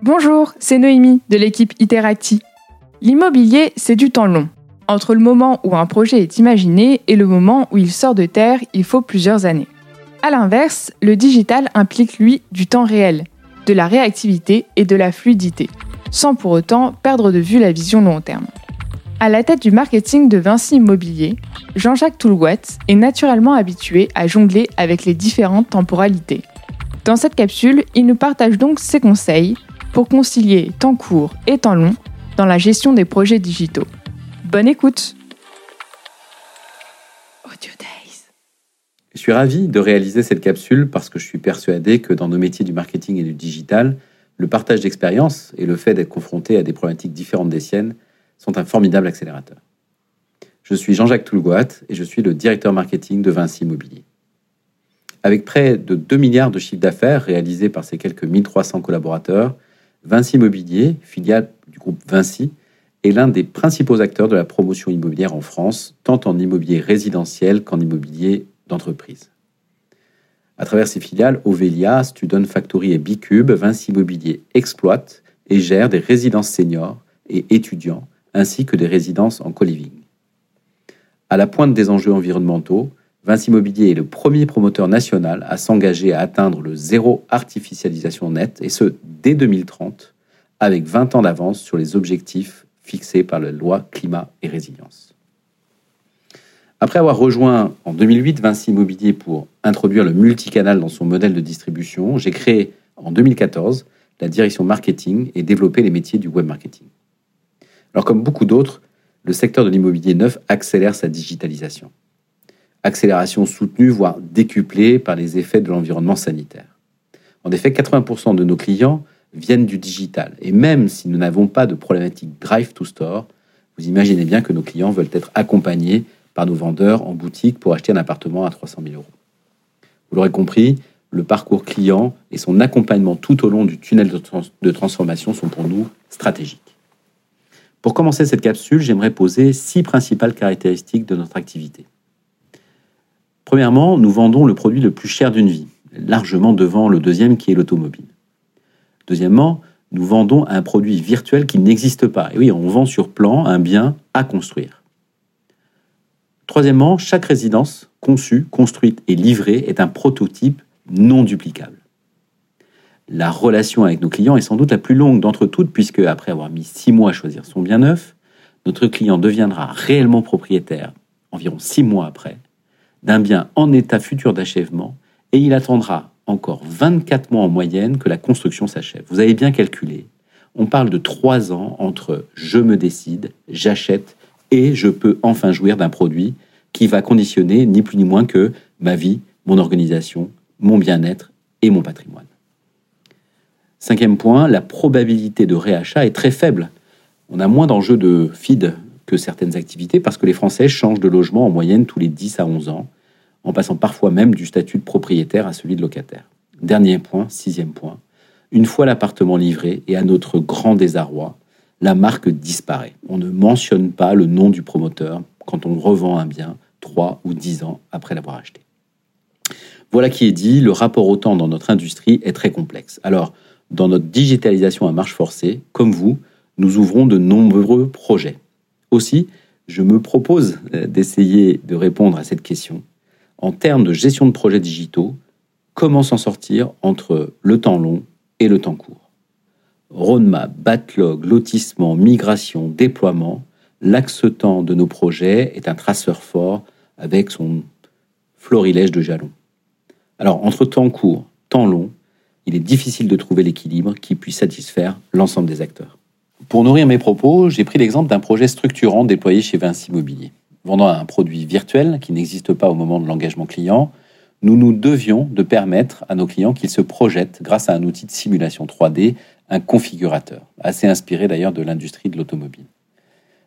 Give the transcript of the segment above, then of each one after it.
Bonjour, c'est Noémie de l'équipe Iteracti. L'immobilier, c'est du temps long. Entre le moment où un projet est imaginé et le moment où il sort de terre, il faut plusieurs années. A l'inverse, le digital implique, lui, du temps réel, de la réactivité et de la fluidité, sans pour autant perdre de vue la vision long terme. À la tête du marketing de Vinci Immobilier, Jean-Jacques Toulouat est naturellement habitué à jongler avec les différentes temporalités. Dans cette capsule, il nous partage donc ses conseils pour concilier temps court et temps long dans la gestion des projets digitaux. Bonne écoute Audio Days. Je suis ravi de réaliser cette capsule parce que je suis persuadé que dans nos métiers du marketing et du digital, le partage d'expériences et le fait d'être confronté à des problématiques différentes des siennes sont un formidable accélérateur. Je suis Jean-Jacques Toulgoat et je suis le directeur marketing de Vinci Immobilier. Avec près de 2 milliards de chiffres d'affaires réalisés par ses quelques 1300 collaborateurs, Vinci Immobilier, filiale du groupe Vinci, est l'un des principaux acteurs de la promotion immobilière en France, tant en immobilier résidentiel qu'en immobilier d'entreprise. À travers ses filiales Ovelia, Student Factory et Bicube, Vinci Immobilier exploite et gère des résidences seniors et étudiants, ainsi que des résidences en co-living. À la pointe des enjeux environnementaux, Vinci Immobilier est le premier promoteur national à s'engager à atteindre le zéro artificialisation nette, et ce, dès 2030, avec 20 ans d'avance sur les objectifs fixés par la loi climat et résilience. Après avoir rejoint en 2008 Vinci Immobilier pour introduire le multicanal dans son modèle de distribution, j'ai créé en 2014 la direction marketing et développé les métiers du web marketing. Alors comme beaucoup d'autres, le secteur de l'immobilier neuf accélère sa digitalisation. Accélération soutenue, voire décuplée par les effets de l'environnement sanitaire. En effet, 80% de nos clients viennent du digital. Et même si nous n'avons pas de problématique drive to store, vous imaginez bien que nos clients veulent être accompagnés par nos vendeurs en boutique pour acheter un appartement à 300 000 euros. Vous l'aurez compris, le parcours client et son accompagnement tout au long du tunnel de, transformation sont pour nous stratégiques. Pour commencer cette capsule, j'aimerais poser six principales caractéristiques de notre activité. Premièrement, nous vendons le produit le plus cher d'une vie, largement devant le deuxième qui est l'automobile. Deuxièmement, nous vendons un produit virtuel qui n'existe pas. Et oui, on vend sur plan un bien à construire. Troisièmement, chaque résidence conçue, construite et livrée est un prototype non duplicable. La relation avec nos clients est sans doute la plus longue d'entre toutes, puisque après avoir mis six mois à choisir son bien neuf, notre client deviendra réellement propriétaire, environ six mois après, d'un bien en état futur d'achèvement, et il attendra encore 24 mois en moyenne que la construction s'achève. Vous avez bien calculé, on parle de trois ans entre je me décide, j'achète et je peux enfin jouir d'un produit qui va conditionner ni plus ni moins que ma vie, mon organisation, mon bien-être et mon patrimoine. Cinquième point, la probabilité de réachat est très faible. On a moins d'enjeux de feed que certaines activités parce que les Français changent de logement en moyenne tous les 10 à 11 ans, en passant parfois même du statut de propriétaire à celui de locataire. Dernier point, sixième point, une fois l'appartement livré et à notre grand désarroi, la marque disparaît. On ne mentionne pas le nom du promoteur quand on revend un bien 3 ou 10 ans après l'avoir acheté. Voilà qui est dit, le rapport au temps dans notre industrie est très complexe. Alors, dans notre digitalisation à marche forcée, comme vous, nous ouvrons de nombreux projets. Aussi, je me propose euh, d'essayer de répondre à cette question. En termes de gestion de projets digitaux, comment s'en sortir entre le temps long et le temps court? Roadmap, backlog, lotissement, migration, déploiement, l'axe temps de nos projets est un traceur fort avec son florilège de jalons. Alors, entre temps court, temps long, il est difficile de trouver l'équilibre qui puisse satisfaire l'ensemble des acteurs. Pour nourrir mes propos, j'ai pris l'exemple d'un projet structurant déployé chez Vinci Immobilier. Vendant un produit virtuel qui n'existe pas au moment de l'engagement client, nous nous devions de permettre à nos clients qu'ils se projettent grâce à un outil de simulation 3D, un configurateur, assez inspiré d'ailleurs de l'industrie de l'automobile.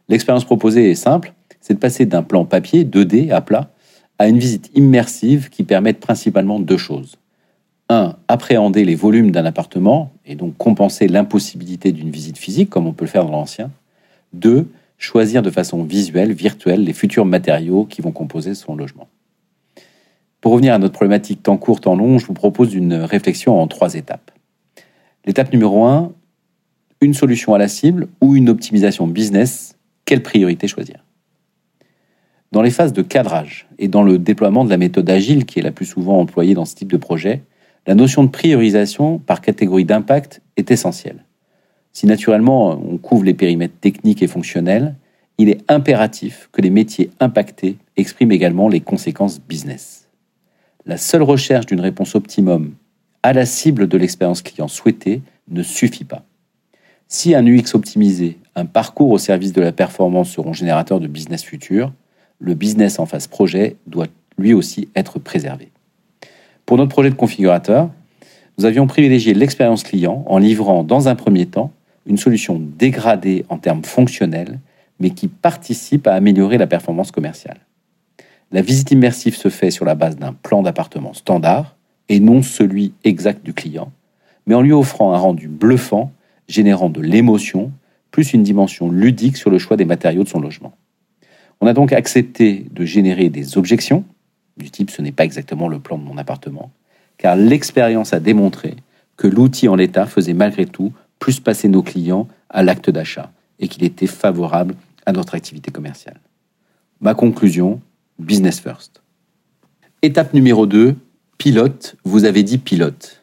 L'expérience proposée est simple, c'est de passer d'un plan papier 2D à plat à une visite immersive qui permette principalement deux choses. 1. Appréhender les volumes d'un appartement et donc compenser l'impossibilité d'une visite physique comme on peut le faire dans l'ancien. 2. Choisir de façon visuelle, virtuelle, les futurs matériaux qui vont composer son logement. Pour revenir à notre problématique temps court, temps long, je vous propose une réflexion en trois étapes. L'étape numéro 1, Une solution à la cible ou une optimisation business Quelle priorité choisir? Dans les phases de cadrage et dans le déploiement de la méthode agile qui est la plus souvent employée dans ce type de projet, la notion de priorisation par catégorie d'impact est essentielle. Si naturellement on couvre les périmètres techniques et fonctionnels, il est impératif que les métiers impactés expriment également les conséquences business. La seule recherche d'une réponse optimum à la cible de l'expérience client souhaitée ne suffit pas. Si un UX optimisé, un parcours au service de la performance seront générateurs de business futur, le business en phase projet doit lui aussi être préservé. Pour notre projet de configurateur, nous avions privilégié l'expérience client en livrant dans un premier temps une solution dégradée en termes fonctionnels, mais qui participe à améliorer la performance commerciale. La visite immersive se fait sur la base d'un plan d'appartement standard et non celui exact du client, mais en lui offrant un rendu bluffant, générant de l'émotion, plus une dimension ludique sur le choix des matériaux de son logement. On a donc accepté de générer des objections, du type ce n'est pas exactement le plan de mon appartement, car l'expérience a démontré que l'outil en l'état faisait malgré tout plus passer nos clients à l'acte d'achat et qu'il était favorable à notre activité commerciale. Ma conclusion, business first. Étape numéro 2, pilote, vous avez dit pilote.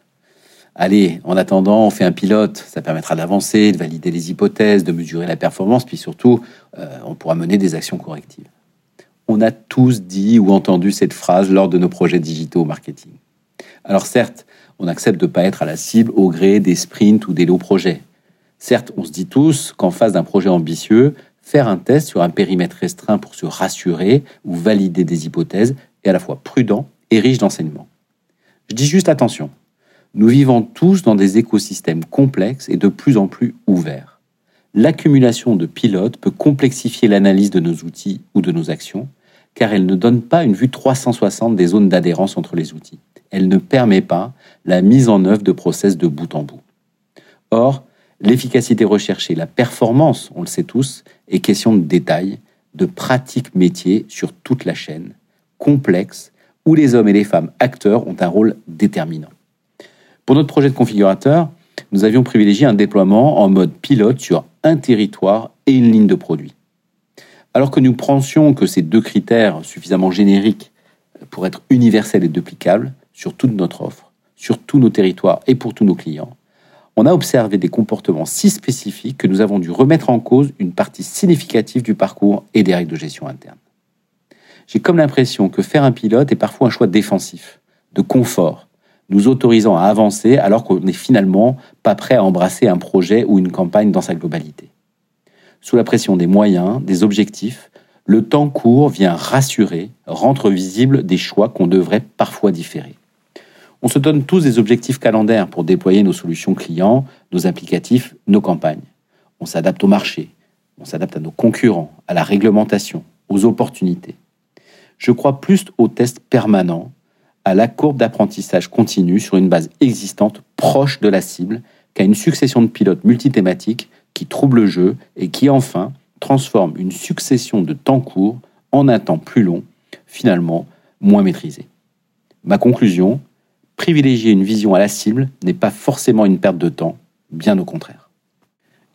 Allez, en attendant, on fait un pilote, ça permettra d'avancer, de valider les hypothèses, de mesurer la performance, puis surtout, euh, on pourra mener des actions correctives. On a tous dit ou entendu cette phrase lors de nos projets digitaux au marketing. Alors certes, on accepte de ne pas être à la cible au gré des sprints ou des lots projets. Certes, on se dit tous qu'en face d'un projet ambitieux, faire un test sur un périmètre restreint pour se rassurer ou valider des hypothèses est à la fois prudent et riche d'enseignements. Je dis juste attention, nous vivons tous dans des écosystèmes complexes et de plus en plus ouverts. L'accumulation de pilotes peut complexifier l'analyse de nos outils ou de nos actions, car elle ne donne pas une vue 360 des zones d'adhérence entre les outils elle ne permet pas la mise en œuvre de process de bout en bout. Or, l'efficacité recherchée, la performance, on le sait tous, est question de détails, de pratiques métiers sur toute la chaîne, complexe, où les hommes et les femmes acteurs ont un rôle déterminant. Pour notre projet de configurateur, nous avions privilégié un déploiement en mode pilote sur un territoire et une ligne de produit. Alors que nous pensions que ces deux critères suffisamment génériques pour être universels et duplicables, sur toute notre offre, sur tous nos territoires et pour tous nos clients, on a observé des comportements si spécifiques que nous avons dû remettre en cause une partie significative du parcours et des règles de gestion interne. J'ai comme l'impression que faire un pilote est parfois un choix défensif, de confort, nous autorisant à avancer alors qu'on n'est finalement pas prêt à embrasser un projet ou une campagne dans sa globalité. Sous la pression des moyens, des objectifs, le temps court vient rassurer, rendre visible des choix qu'on devrait parfois différer. On se donne tous des objectifs calendaires pour déployer nos solutions clients, nos applicatifs, nos campagnes. On s'adapte au marché, on s'adapte à nos concurrents, à la réglementation, aux opportunités. Je crois plus aux tests permanents, à la courbe d'apprentissage continu sur une base existante proche de la cible qu'à une succession de pilotes multithématiques qui troublent le jeu et qui enfin transforment une succession de temps courts en un temps plus long, finalement moins maîtrisé. Ma conclusion, privilégier une vision à la cible n'est pas forcément une perte de temps, bien au contraire.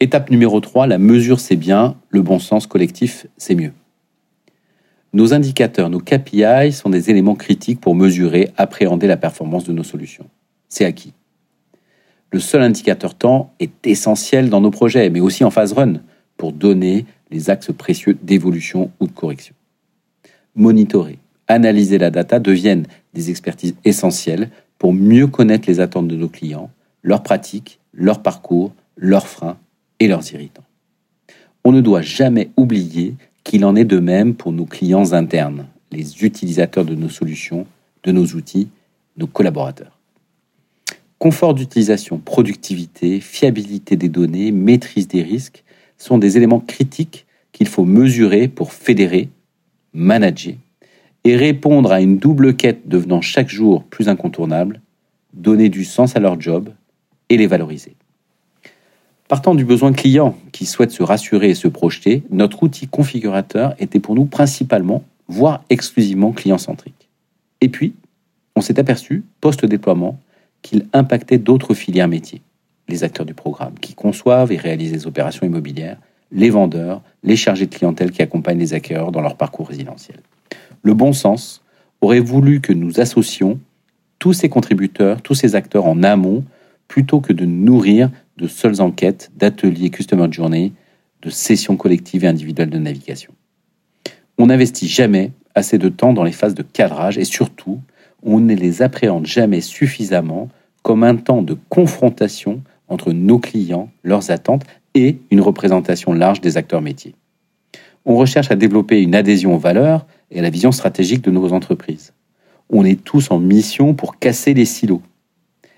Étape numéro 3, la mesure c'est bien, le bon sens collectif c'est mieux. Nos indicateurs, nos KPI sont des éléments critiques pour mesurer, appréhender la performance de nos solutions. C'est acquis. Le seul indicateur temps est essentiel dans nos projets, mais aussi en phase run, pour donner les axes précieux d'évolution ou de correction. Monitorer, analyser la data deviennent des expertises essentielles pour mieux connaître les attentes de nos clients, leurs pratiques, leurs parcours, leurs freins et leurs irritants. On ne doit jamais oublier qu'il en est de même pour nos clients internes, les utilisateurs de nos solutions, de nos outils, nos collaborateurs. Confort d'utilisation, productivité, fiabilité des données, maîtrise des risques sont des éléments critiques qu'il faut mesurer pour fédérer, manager et répondre à une double quête devenant chaque jour plus incontournable, donner du sens à leur job et les valoriser. Partant du besoin client qui souhaite se rassurer et se projeter, notre outil configurateur était pour nous principalement, voire exclusivement client-centrique. Et puis, on s'est aperçu, post-déploiement, qu'il impactait d'autres filières métiers. les acteurs du programme qui conçoivent et réalisent les opérations immobilières, les vendeurs, les chargés de clientèle qui accompagnent les acquéreurs dans leur parcours résidentiel. Le bon sens aurait voulu que nous associons tous ces contributeurs, tous ces acteurs en amont, plutôt que de nourrir de seules enquêtes, d'ateliers customer journey, de sessions collectives et individuelles de navigation. On n'investit jamais assez de temps dans les phases de cadrage et surtout, on ne les appréhende jamais suffisamment comme un temps de confrontation entre nos clients, leurs attentes et une représentation large des acteurs métiers. On recherche à développer une adhésion aux valeurs et à la vision stratégique de nos entreprises. On est tous en mission pour casser les silos.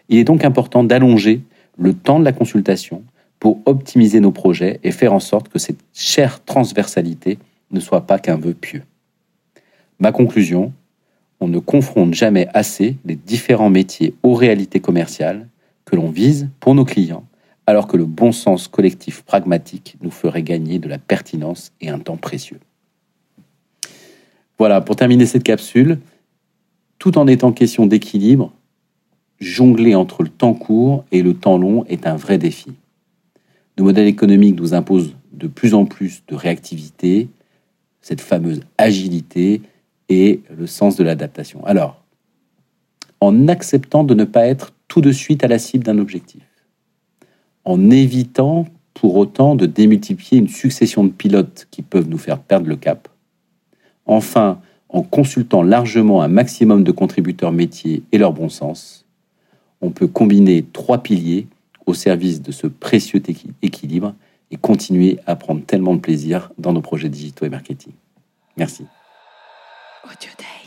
Il est donc important d'allonger le temps de la consultation pour optimiser nos projets et faire en sorte que cette chère transversalité ne soit pas qu'un vœu pieux. Ma conclusion, on ne confronte jamais assez les différents métiers aux réalités commerciales que l'on vise pour nos clients, alors que le bon sens collectif pragmatique nous ferait gagner de la pertinence et un temps précieux. Voilà, pour terminer cette capsule, tout en étant question d'équilibre, jongler entre le temps court et le temps long est un vrai défi. Nos modèles économiques nous imposent de plus en plus de réactivité, cette fameuse agilité et le sens de l'adaptation. Alors, en acceptant de ne pas être tout de suite à la cible d'un objectif, en évitant pour autant de démultiplier une succession de pilotes qui peuvent nous faire perdre le cap, enfin, en consultant largement un maximum de contributeurs métiers et leur bon sens, on peut combiner trois piliers au service de ce précieux équilibre et continuer à prendre tellement de plaisir dans nos projets digitaux et marketing. Merci. out today.